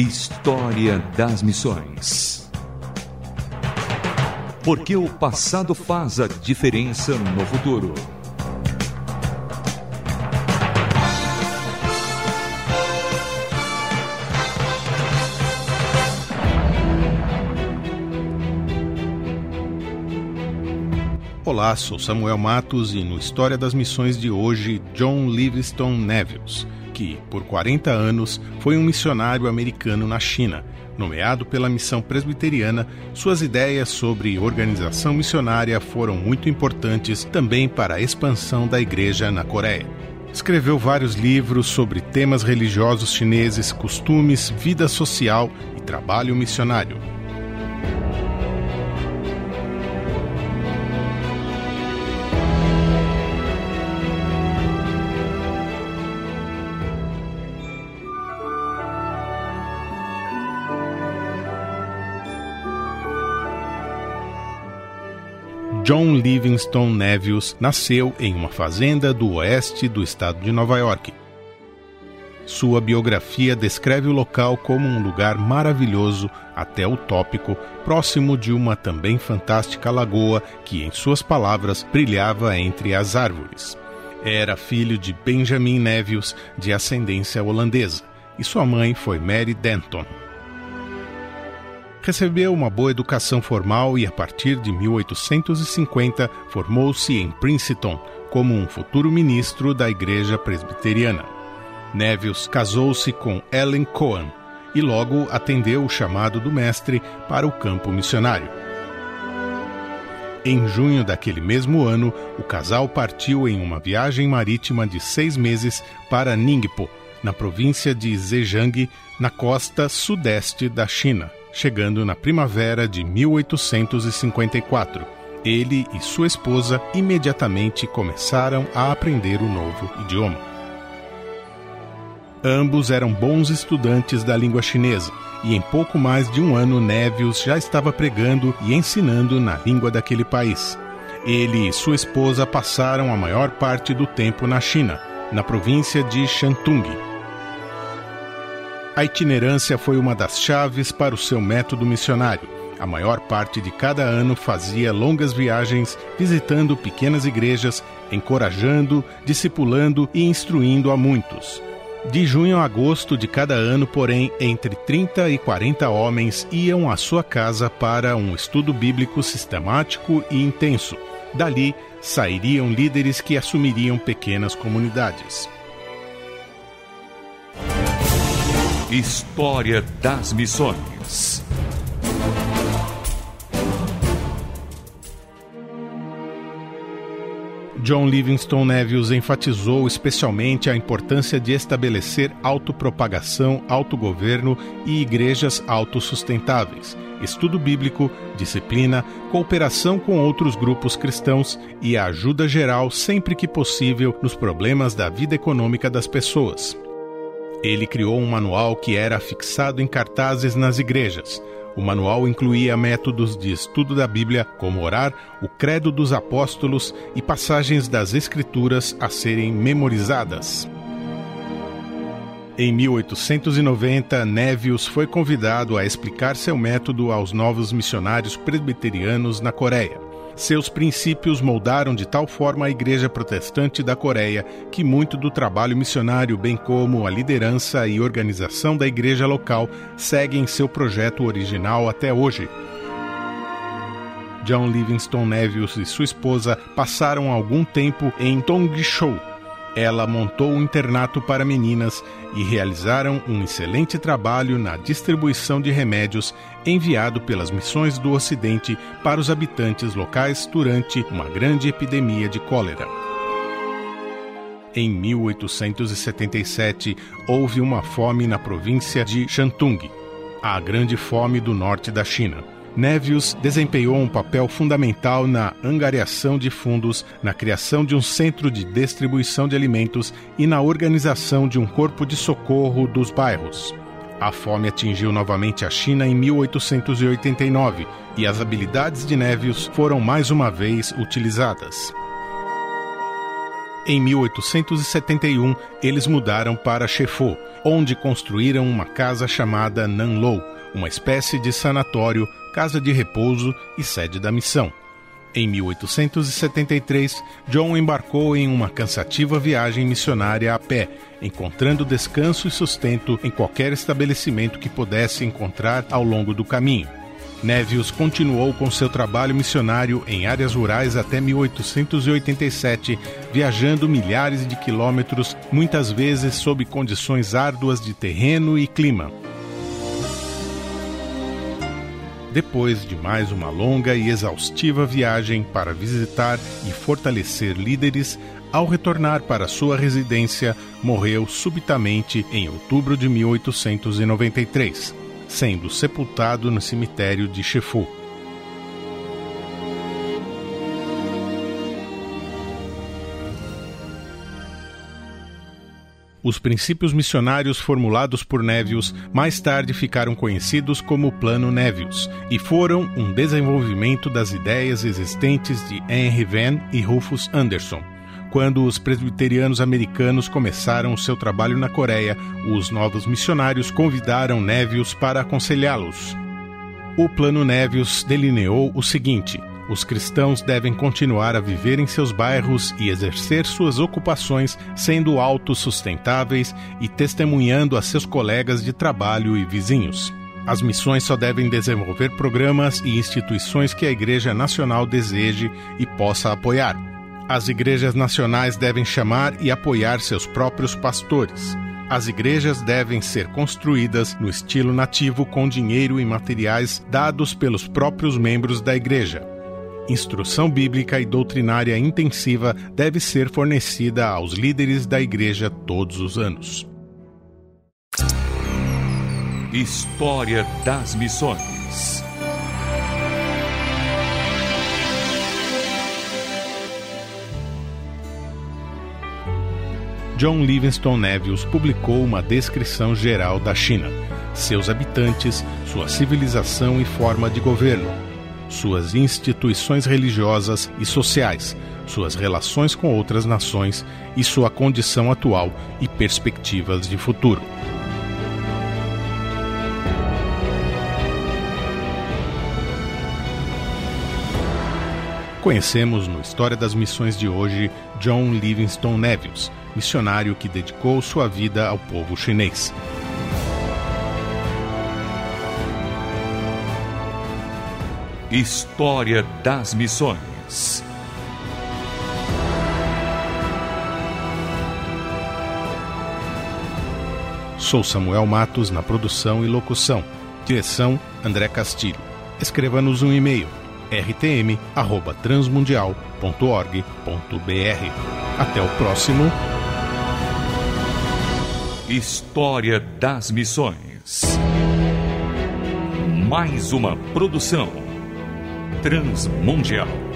História das Missões. Porque o passado faz a diferença no futuro. Olá, sou Samuel Matos e no História das Missões de hoje, John Livingstone Nevilles que, por 40 anos, foi um missionário americano na China. Nomeado pela missão presbiteriana, suas ideias sobre organização missionária foram muito importantes também para a expansão da igreja na Coreia. Escreveu vários livros sobre temas religiosos chineses, costumes, vida social e trabalho missionário. John Livingstone Nevius nasceu em uma fazenda do oeste do estado de Nova York. Sua biografia descreve o local como um lugar maravilhoso, até utópico, próximo de uma também fantástica lagoa que, em suas palavras, brilhava entre as árvores. Era filho de Benjamin Nevius, de ascendência holandesa, e sua mãe foi Mary Denton. Recebeu uma boa educação formal e, a partir de 1850, formou-se em Princeton como um futuro ministro da Igreja Presbiteriana. Nevius casou-se com Ellen Cohen e logo atendeu o chamado do mestre para o campo missionário. Em junho daquele mesmo ano, o casal partiu em uma viagem marítima de seis meses para Ningpo, na província de Zhejiang, na costa sudeste da China chegando na primavera de 1854. Ele e sua esposa imediatamente começaram a aprender o novo idioma. Ambos eram bons estudantes da língua chinesa, e em pouco mais de um ano Nevius já estava pregando e ensinando na língua daquele país. Ele e sua esposa passaram a maior parte do tempo na China, na província de Shantung, a itinerância foi uma das chaves para o seu método missionário. A maior parte de cada ano fazia longas viagens visitando pequenas igrejas, encorajando, discipulando e instruindo a muitos. De junho a agosto de cada ano, porém, entre 30 e 40 homens iam à sua casa para um estudo bíblico sistemático e intenso. Dali sairiam líderes que assumiriam pequenas comunidades. História das Missões. John Livingstone Nevius enfatizou especialmente a importância de estabelecer autopropagação, autogoverno e igrejas autossustentáveis, estudo bíblico, disciplina, cooperação com outros grupos cristãos e a ajuda geral sempre que possível nos problemas da vida econômica das pessoas. Ele criou um manual que era fixado em cartazes nas igrejas. O manual incluía métodos de estudo da Bíblia, como orar, o credo dos apóstolos e passagens das Escrituras a serem memorizadas. Em 1890, Nevius foi convidado a explicar seu método aos novos missionários presbiterianos na Coreia. Seus princípios moldaram de tal forma a Igreja Protestante da Coreia que muito do trabalho missionário, bem como a liderança e organização da igreja local, seguem seu projeto original até hoje. John Livingstone Nevius e sua esposa passaram algum tempo em Tongshou, ela montou um internato para meninas e realizaram um excelente trabalho na distribuição de remédios enviado pelas missões do Ocidente para os habitantes locais durante uma grande epidemia de cólera. Em 1877, houve uma fome na província de Shantung, a grande fome do norte da China. Nevius desempenhou um papel fundamental na angariação de fundos, na criação de um centro de distribuição de alimentos e na organização de um corpo de socorro dos bairros. A fome atingiu novamente a China em 1889 e as habilidades de Nevius foram mais uma vez utilizadas. Em 1871, eles mudaram para Chefo, onde construíram uma casa chamada Nanlou, uma espécie de sanatório, casa de repouso e sede da missão. Em 1873, John embarcou em uma cansativa viagem missionária a pé, encontrando descanso e sustento em qualquer estabelecimento que pudesse encontrar ao longo do caminho. Nevius continuou com seu trabalho missionário em áreas rurais até 1887, viajando milhares de quilômetros, muitas vezes sob condições árduas de terreno e clima. Depois de mais uma longa e exaustiva viagem para visitar e fortalecer líderes, ao retornar para sua residência, morreu subitamente em outubro de 1893 sendo sepultado no cemitério de Chefu. Os princípios missionários formulados por Nevius mais tarde ficaram conhecidos como Plano Nevius e foram um desenvolvimento das ideias existentes de Henry Venn e Rufus Anderson quando os presbiterianos americanos começaram seu trabalho na Coreia, os novos missionários convidaram Nevius para aconselhá-los. O Plano Nevius delineou o seguinte: os cristãos devem continuar a viver em seus bairros e exercer suas ocupações sendo autossustentáveis e testemunhando a seus colegas de trabalho e vizinhos. As missões só devem desenvolver programas e instituições que a Igreja Nacional deseje e possa apoiar. As igrejas nacionais devem chamar e apoiar seus próprios pastores. As igrejas devem ser construídas no estilo nativo com dinheiro e materiais dados pelos próprios membros da igreja. Instrução bíblica e doutrinária intensiva deve ser fornecida aos líderes da igreja todos os anos. História das Missões John Livingstone Nevius publicou uma descrição geral da China, seus habitantes, sua civilização e forma de governo, suas instituições religiosas e sociais, suas relações com outras nações e sua condição atual e perspectivas de futuro. Conhecemos no História das Missões de hoje John Livingstone Nevius, missionário que dedicou sua vida ao povo chinês. História das Missões Sou Samuel Matos na produção e locução. Direção André Castilho. Escreva-nos um e-mail rtm@transmundial.org.br. Até o próximo História das Missões. Mais uma produção transmundial.